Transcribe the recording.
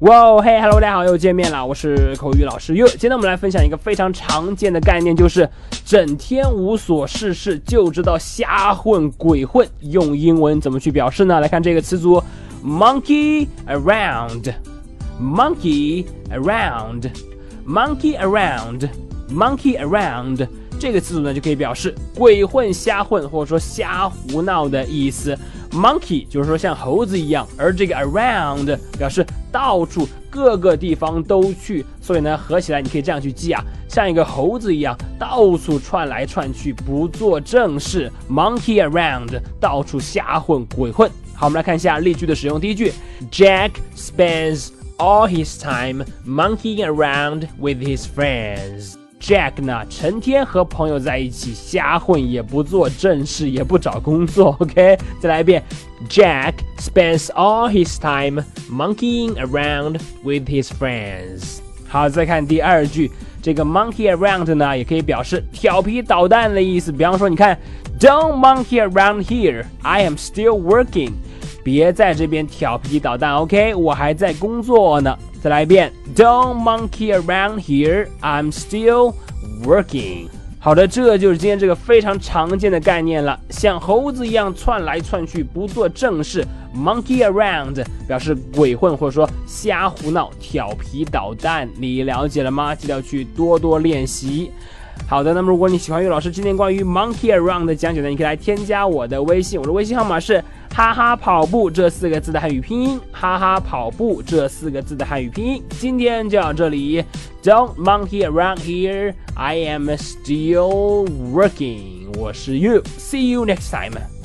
哇嘿，hello，大家好，又见面了，我是口语老师又。今天我们来分享一个非常常见的概念，就是整天无所事事，就知道瞎混鬼混。用英文怎么去表示呢？来看这个词组，monkey around，monkey around，monkey around，monkey around。这个词组呢，就可以表示鬼混、瞎混，或者说瞎胡闹的意思。Monkey 就是说像猴子一样，而这个 around 表示到处各个地方都去，所以呢合起来你可以这样去记啊，像一个猴子一样到处窜来窜去，不做正事。Monkey around 到处瞎混鬼混。好，我们来看一下例句的使用。第一句，Jack spends all his time monkeying around with his friends。Jack 呢，成天和朋友在一起瞎混，也不做正事，也不找工作。OK，再来一遍，Jack spends all his time monkeying around with his friends。好，再看第二句，这个 monkey around 呢，也可以表示调皮捣蛋的意思。比方说，你看，Don't monkey around here, I am still working。别在这边调皮捣蛋，OK，我还在工作呢。再来一遍，Don't monkey around here. I'm still working. 好的，这就是今天这个非常常见的概念了，像猴子一样窜来窜去，不做正事，monkey around 表示鬼混或者说瞎胡闹、调皮捣蛋。你了解了吗？记得要去多多练习。好的，那么如果你喜欢岳老师今天关于 monkey around 的讲解呢，你可以来添加我的微信，我的微信号码是哈哈跑步这四个字的汉语拼音，哈哈跑步这四个字的汉语拼音。今天就到这里，Don't monkey around here, I am still working。我是 You，See you next time。